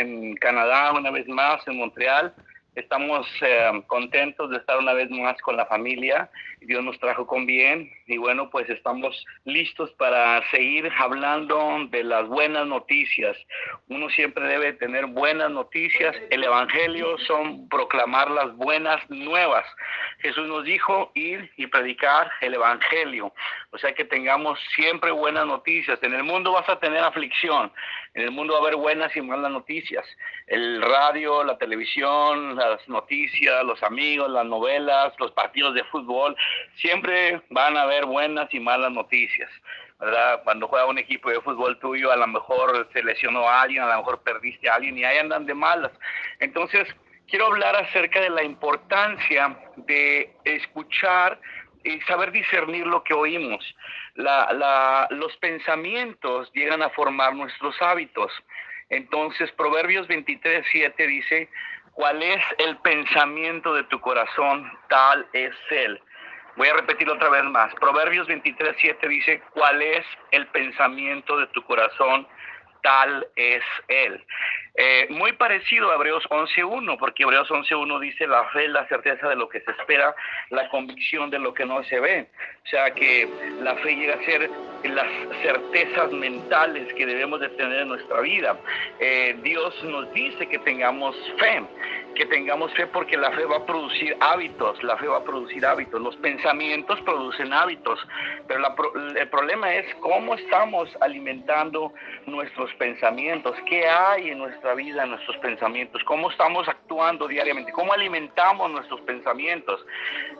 en Canadá una vez más, en Montreal. Estamos eh, contentos de estar una vez más con la familia. Dios nos trajo con bien y bueno, pues estamos listos para seguir hablando de las buenas noticias. Uno siempre debe tener buenas noticias. El Evangelio son proclamar las buenas nuevas. Jesús nos dijo ir y predicar el Evangelio. O sea que tengamos siempre buenas noticias. En el mundo vas a tener aflicción. En el mundo va a haber buenas y malas noticias. El radio, la televisión, las noticias, los amigos, las novelas, los partidos de fútbol, siempre van a haber buenas y malas noticias. ¿verdad? Cuando juega un equipo de fútbol tuyo, a lo mejor se lesionó a alguien, a lo mejor perdiste a alguien y ahí andan de malas. Entonces, quiero hablar acerca de la importancia de escuchar y saber discernir lo que oímos. los pensamientos llegan a formar nuestros hábitos. Entonces, Proverbios 23, 7 dice, ¿cuál es el pensamiento de tu corazón? Tal es él. Voy a repetirlo otra vez más. Proverbios 23, 7 dice, ¿cuál es el pensamiento de tu corazón? Tal es él. Eh, muy parecido a Hebreos 11.1, porque Hebreos 11.1 dice la fe, la certeza de lo que se espera, la convicción de lo que no se ve. O sea que la fe llega a ser las certezas mentales que debemos de tener en nuestra vida. Eh, Dios nos dice que tengamos fe, que tengamos fe porque la fe va a producir hábitos, la fe va a producir hábitos, los pensamientos producen hábitos, pero el problema es cómo estamos alimentando nuestros pensamientos, qué hay en nuestra vida, nuestros pensamientos, cómo estamos actuando diariamente, cómo alimentamos nuestros pensamientos.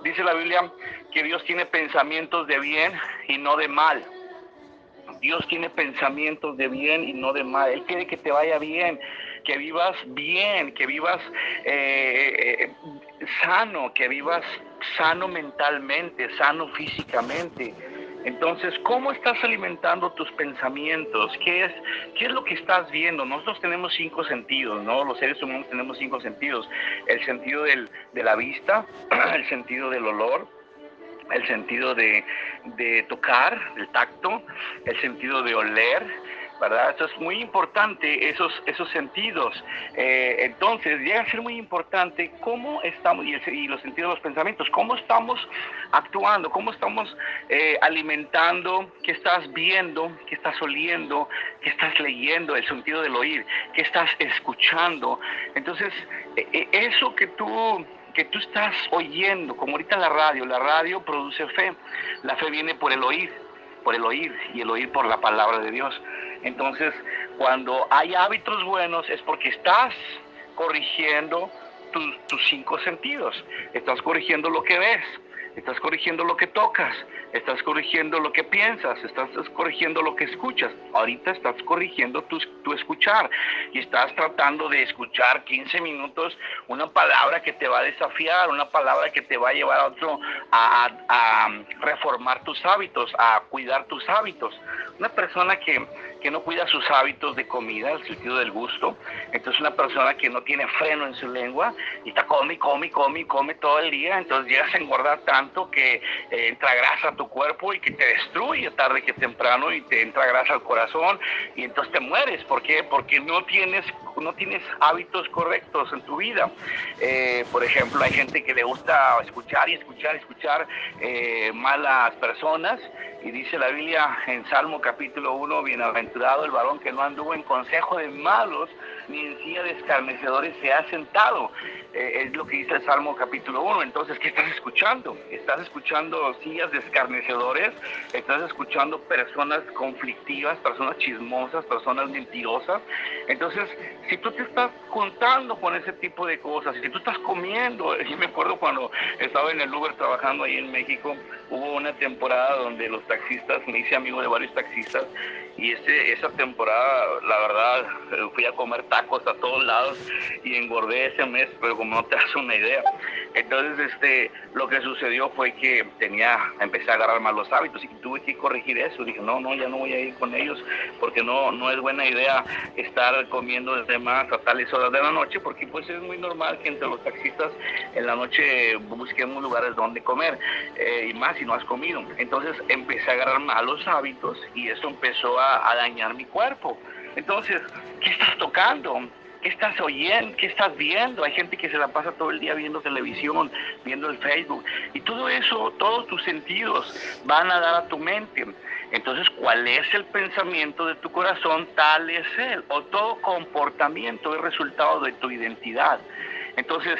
Dice la Biblia que Dios tiene pensamientos de bien y no de mal. Dios tiene pensamientos de bien y no de mal. Él quiere que te vaya bien, que vivas bien, que vivas eh, eh, sano, que vivas sano mentalmente, sano físicamente entonces, ¿cómo estás alimentando tus pensamientos? ¿Qué es, ¿Qué es lo que estás viendo? Nosotros tenemos cinco sentidos, ¿no? Los seres humanos tenemos cinco sentidos. El sentido del, de la vista, el sentido del olor, el sentido de, de tocar, el tacto, el sentido de oler, ¿verdad? Eso es muy importante, esos, esos sentidos. Eh, entonces, llega a ser muy importante cómo estamos, y, los sentidos de los pensamientos, cómo estamos actuando, cómo estamos eh, alimentando, qué estás viendo, qué estás oliendo, qué estás leyendo, el sentido del oír, qué estás escuchando. Entonces, e, e, eso que tú que tú estás oyendo, como ahorita la radio, la radio produce fe, la fe viene por el oír, por el oír y el oír por la palabra de Dios. Entonces, cuando hay hábitos buenos es porque estás corrigiendo tus, cinco sentidos, estás corrigiendo lo que ves, estás corrigiendo lo que tocas, estás corrigiendo lo que piensas, estás corrigiendo lo que escuchas. Ahorita estás corrigiendo tu, tu, escuchar y estás tratando de escuchar 15 minutos una palabra que te va a desafiar, una palabra que te va a llevar a otro, a, a reformar tus hábitos, a cuidar tus hábitos. Una persona que que no cuida sus hábitos de comida, el sentido del gusto. Entonces una persona que no tiene freno en su lengua y está come, come, come, come todo el día, entonces llegas a engordar tanto que eh, entra grasa a tu cuerpo y que te destruye tarde que temprano y te entra grasa al corazón y entonces te mueres. ¿Por qué? Porque no tienes, no tienes hábitos correctos en tu vida. Eh, por ejemplo, hay gente que le gusta escuchar y escuchar, escuchar eh, malas personas y dice la Biblia en Salmo capítulo 1, bienaventurado el varón que no anduvo en consejo de malos, ni en silla de escarnecedores se ha sentado. Eh, es lo que dice el Salmo capítulo 1. Entonces, ¿qué estás escuchando? ¿Estás escuchando sillas de escarnecedores? ¿Estás escuchando personas conflictivas, personas chismosas, personas mentirosas? Entonces, si tú te estás juntando con ese tipo de cosas, si tú estás comiendo, yo me acuerdo cuando estaba en el Uber trabajando ahí en México, hubo una temporada donde los taxistas, me hice amigo de varios taxistas, y ese, esa temporada, la verdad, fui a comer tacos a todos lados y engordé ese mes, pero como no te das una idea. Entonces, este, lo que sucedió fue que tenía, empecé a agarrar malos hábitos y tuve que corregir eso. Dije, no, no, ya no voy a ir con ellos porque no, no es buena idea estar comiendo desde más a tales horas de la noche porque pues es muy normal que entre los taxistas en la noche busquemos lugares donde comer eh, y más si no has comido. Entonces empecé a agarrar malos hábitos y eso empezó a dañar mi cuerpo. Entonces, ¿qué estás tocando? ¿Qué estás oyendo? ¿Qué estás viendo? Hay gente que se la pasa todo el día viendo televisión, viendo el Facebook. Y todo eso, todos tus sentidos van a dar a tu mente. Entonces, ¿cuál es el pensamiento de tu corazón? Tal es él. O todo comportamiento es resultado de tu identidad. Entonces,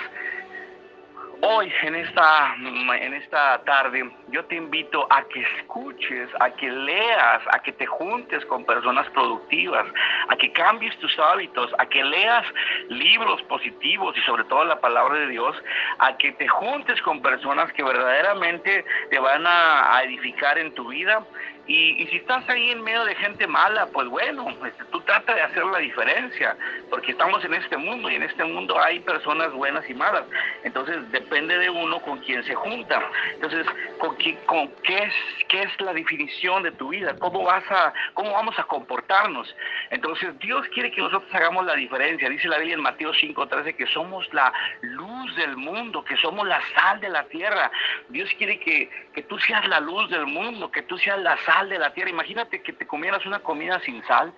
Hoy, en esta, en esta tarde, yo te invito a que escuches, a que leas, a que te juntes con personas productivas, a que cambies tus hábitos, a que leas libros positivos y sobre todo la palabra de Dios, a que te juntes con personas que verdaderamente te van a, edificar en tu vida y, si estás ahí en medio de gente mala, pues bueno, este, tú trata de hacer la diferencia, porque estamos en este mundo y en este mundo hay personas buenas y malas. Entonces depende de uno con quién se junta. Entonces, ¿con qué, con qué, es, qué es la definición de tu vida? ¿Cómo, vas a, ¿Cómo vamos a comportarnos? Entonces Dios quiere que nosotros hagamos la diferencia. Dice la Biblia en Mateo 5:13 que somos la luz del mundo, que somos la sal de la tierra. Dios quiere que, que tú seas la luz del mundo, que tú seas la sal de la tierra. Imagínate que te comieras una comida sin sal,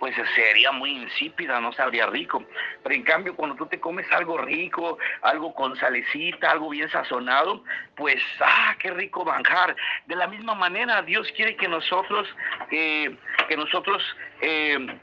pues sería muy insípida, no sabría rico. Pero en cambio, cuando tú te comes algo rico, algo con salecita, algo bien sazonado, pues, ah, qué rico manjar. De la misma manera, Dios quiere que nosotros, eh, que nosotros, eh,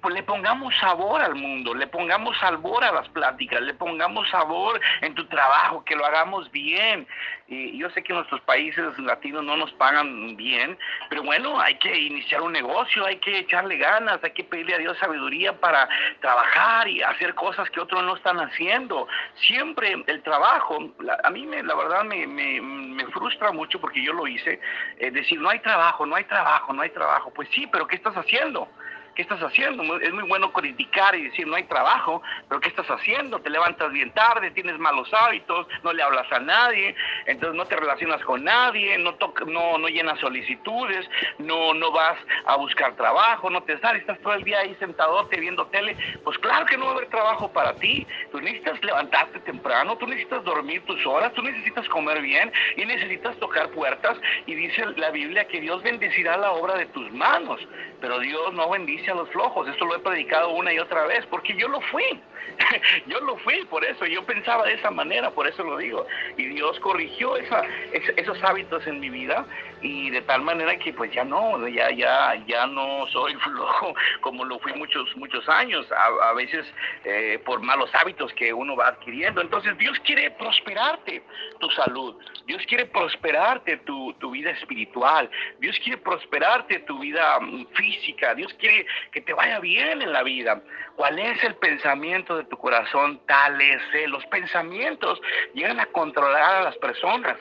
pues le pongamos sabor al mundo, le pongamos sabor a las pláticas, le pongamos sabor en tu trabajo, que lo hagamos bien. Y yo sé que nuestros países latinos no nos pagan bien, pero bueno, hay que iniciar un negocio, hay que echarle ganas, hay que pedirle a Dios sabiduría para trabajar y hacer cosas que otros no están haciendo. Siempre el trabajo, a mí me, la verdad me, me, frustra mucho porque yo lo hice, eh, decir, no hay trabajo, no hay trabajo, no hay trabajo. Pues sí, pero ¿qué estás haciendo? ¿Qué estás haciendo? Es muy bueno criticar y decir no hay trabajo, pero ¿qué estás haciendo? Te levantas bien tarde, tienes malos hábitos, no le hablas a nadie, entonces no te relacionas con nadie, no, no, no llenas solicitudes, no, no vas a buscar trabajo, no te sales, estás todo el día ahí sentadote viendo tele. Pues claro que no va a haber trabajo para ti. Tú necesitas levantarte temprano, tú necesitas dormir tus horas, tú necesitas comer bien y necesitas tocar puertas. Y dice la Biblia que Dios bendecirá la obra de tus manos, pero Dios no bendice a los flojos. Esto lo he predicado una y otra vez, porque yo lo fui. yo lo fui, por eso. Yo pensaba de esa manera, por eso lo digo. Y Dios corrigió esos hábitos en mi vida y de tal manera que pues ya no, ya, ya, ya no soy flojo como lo fui muchos, muchos años, a, veces eh, por malos hábitos que uno va adquiriendo. Entonces Dios quiere prosperarte tu salud, Dios quiere prosperarte tu, tu vida espiritual, Dios quiere prosperarte tu vida mm, física, Dios quiere que te vaya bien en la vida. ¿Cuál es el pensamiento de tu corazón? Tal es. Los pensamientos llegan a controlar a las personas.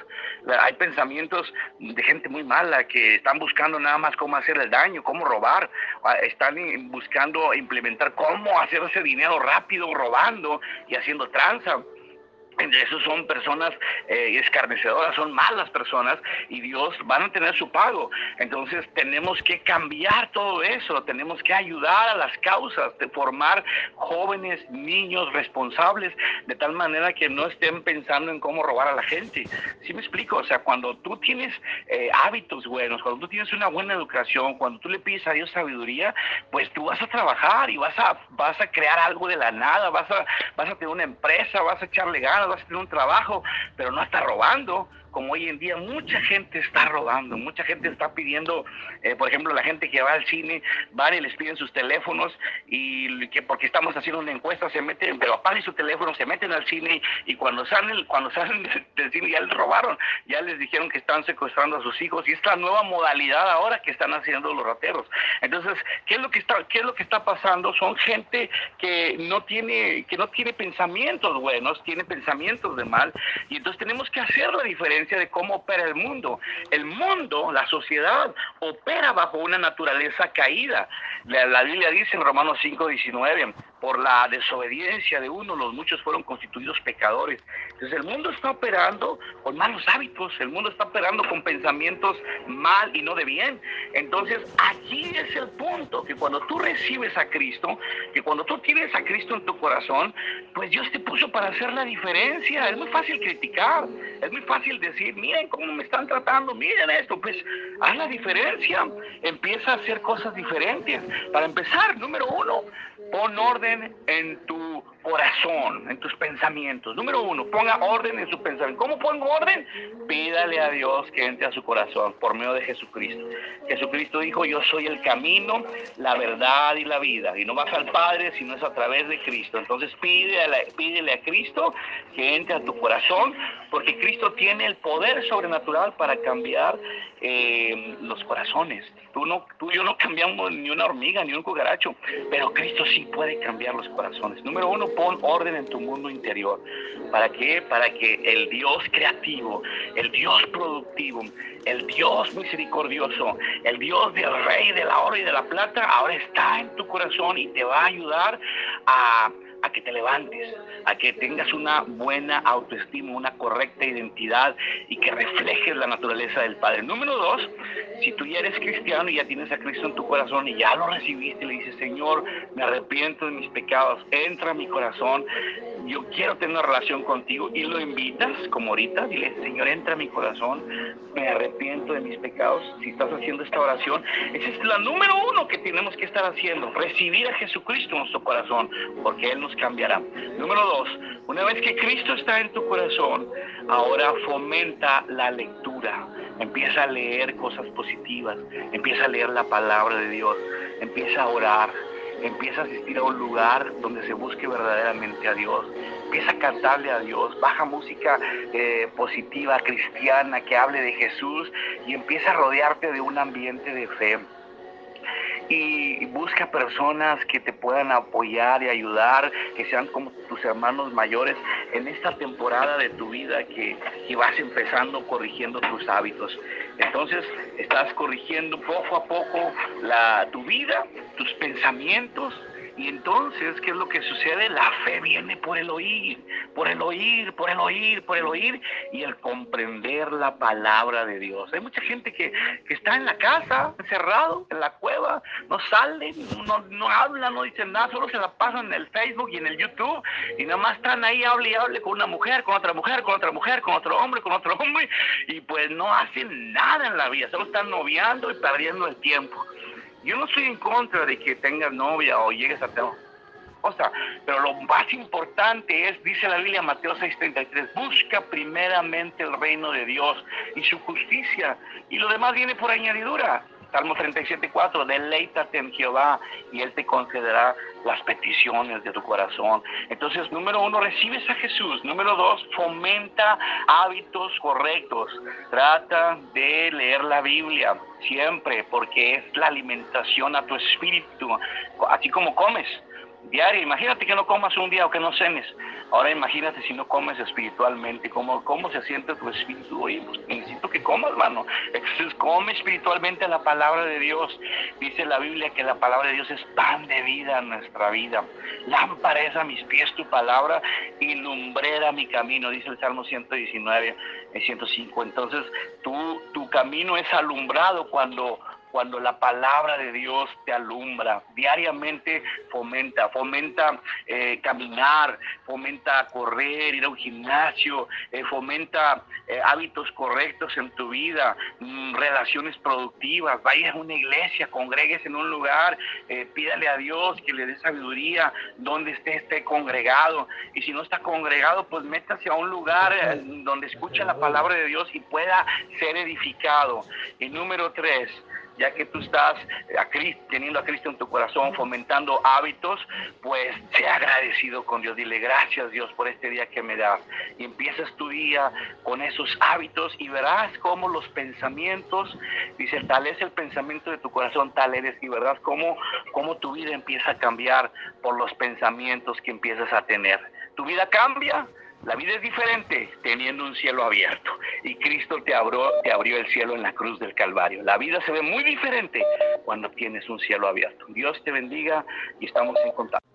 Hay pensamientos de gente muy mala que están buscando nada más cómo hacer el daño, cómo robar. Ah, están buscando implementar cómo hacerse dinero rápido robando y haciendo tranza. Esos son personas eh, escarnecedoras, son malas personas y Dios van a tener su pago. Entonces tenemos que cambiar todo eso, tenemos que ayudar a las causas, de formar jóvenes, niños responsables, de tal manera que no estén pensando en cómo robar a la gente. ¿Sí me explico? O sea, cuando tú tienes eh, hábitos buenos, cuando tú tienes una buena educación, cuando tú le pides a Dios sabiduría, pues tú vas a trabajar y vas a, vas a crear algo de la nada, vas a, vas a tener una empresa, vas a echarle ganas vas a tener un trabajo, pero no está robando como hoy en día mucha gente está robando, mucha gente está pidiendo, eh, por ejemplo, la gente que va al cine, van y les piden sus teléfonos y que porque estamos haciendo una encuesta se meten, pero apaguen su teléfono, se meten al cine y cuando salen, cuando salen del cine ya les robaron, ya les dijeron que están secuestrando a sus hijos y es la nueva modalidad ahora que están haciendo los rateros. Entonces, ¿qué es lo que está, qué es lo que está pasando? Son gente que no tiene, que no tiene pensamientos buenos, tiene pensamientos de mal y entonces tenemos que hacer la diferencia de cómo opera el mundo. El mundo, la sociedad, opera bajo una naturaleza caída. La, la Biblia dice en Romanos 5, 19, por la desobediencia de uno, los muchos fueron constituidos pecadores. Entonces el mundo está operando con malos hábitos, el mundo está operando con pensamientos mal y no de bien. Entonces allí es el punto, que cuando tú recibes a Cristo, que cuando tú tienes a Cristo en tu corazón, pues Dios te puso para hacer la diferencia. Es muy fácil criticar, es muy fácil decir, miren cómo me están tratando, miren esto, pues haz la diferencia, empieza a hacer cosas diferentes. Para empezar, número uno, Pon orden en tu corazón, en tus pensamientos. Número uno, ponga orden en su pensamiento. ¿Cómo pongo orden? Pídale a Dios que entre a su corazón por medio de Jesucristo. Jesucristo dijo, yo soy el camino, la verdad y la vida. Y no vas al Padre si no es a través de Cristo. Entonces pídele, pídele a Cristo que entre a tu corazón, porque Cristo tiene el poder sobrenatural para cambiar eh, los corazones. Tú, no, tú y yo no cambiamos ni una hormiga ni un cucaracho, pero Cristo sí puede cambiar los corazones. Número uno, pon orden en tu mundo interior. ¿Para qué? Para que el Dios creativo, el Dios productivo, el Dios misericordioso, el Dios del rey de la oro y de la plata, ahora está en tu corazón y te va a ayudar a a que te levantes, a que tengas una buena autoestima, una correcta identidad y que reflejes la naturaleza del Padre. Número dos, si tú ya eres cristiano y ya tienes a Cristo en tu corazón y ya lo recibiste, le dices, Señor, me arrepiento de mis pecados, entra a mi corazón, yo quiero tener una relación contigo y lo invitas, como ahorita, dile, Señor, entra a mi corazón, me arrepiento de mis pecados. Si estás haciendo esta oración, esa es la número uno que tenemos que estar haciendo, recibir a Jesucristo en nuestro corazón, porque Él nos cambiará. Número dos, una vez que Cristo está en tu corazón, ahora fomenta la lectura. Empieza a leer cosas positivas, empieza a leer la palabra de Dios, empieza a orar, empieza a asistir a un lugar donde se busque verdaderamente a Dios, empieza a cantarle a Dios, baja música eh, positiva, cristiana, que hable de Jesús y empieza a rodearte de un ambiente de fe y busca personas que te puedan apoyar y ayudar, que sean como tus hermanos mayores en esta temporada de tu vida que, que vas empezando corrigiendo tus hábitos. Entonces estás corrigiendo poco a poco la, tu vida, tus pensamientos, y entonces, ¿qué es lo que sucede? La fe viene por el oír, por el oír, por el oír, por el oír y el comprender la palabra de Dios. Hay mucha gente que, está en la casa, encerrado, en la cueva, no sale, no, no habla, no dice nada, solo se la pasan en el Facebook y en el YouTube y nada más están ahí, hable y hable con una mujer, con otra mujer, con otra mujer, con otro hombre, con otro hombre y pues no hacen nada en la vida, solo están noviando y perdiendo el tiempo. Yo no estoy en contra de que tengas novia o llegues a tener cosa, pero lo más importante es, dice la Biblia Mateo 6:33, busca primeramente el reino de Dios y su justicia, y lo demás viene por añadidura. Salmo 37.4, deleítate en Jehová y Él te concederá las peticiones de tu corazón. Entonces, número uno, recibes a Jesús. Número dos, fomenta hábitos correctos. Trata de leer la Biblia siempre porque es la alimentación a tu espíritu, así como comes diario. Imagínate que no comas un día o que no cenes. Ahora imagínate si no comes espiritualmente, cómo, cómo se siente tu espíritu. Oye, pues necesito que comas, hermano. Entonces come espiritualmente la palabra de Dios. Dice la Biblia que la palabra de Dios es pan de vida en nuestra vida. Lámpara es a mis pies tu palabra y lumbrera mi camino, dice el Salmo 119, 105. Entonces tu, tu camino es alumbrado cuando cuando la palabra de Dios te alumbra. Diariamente fomenta, fomenta eh, caminar, fomenta correr, ir a un gimnasio, eh, fomenta eh, hábitos correctos en tu vida, mm, relaciones productivas, vayas a una iglesia, congregues en un lugar, pídale a Dios que le dé sabiduría donde esté, esté congregado. Y si no está congregado, pues métase a un lugar donde escucha la palabra de Dios y pueda ser edificado. Y número tres, ya que tú estás a Cristo, teniendo a Cristo en tu corazón, fomentando hábitos, pues sea agradecido con Dios. Dile gracias Dios por este día que me das. Y empiezas tu día con esos hábitos y verás cómo los pensamientos, dice, tal es el pensamiento de tu corazón, tal eres. Y verás cómo, cómo tu vida empieza a cambiar por los pensamientos que empiezas a tener. Tu vida cambia la vida es diferente teniendo un cielo abierto y Cristo te abrió, te abrió el cielo en la cruz del Calvario. La vida se ve muy diferente cuando tienes un cielo abierto. Dios te bendiga y estamos en contacto.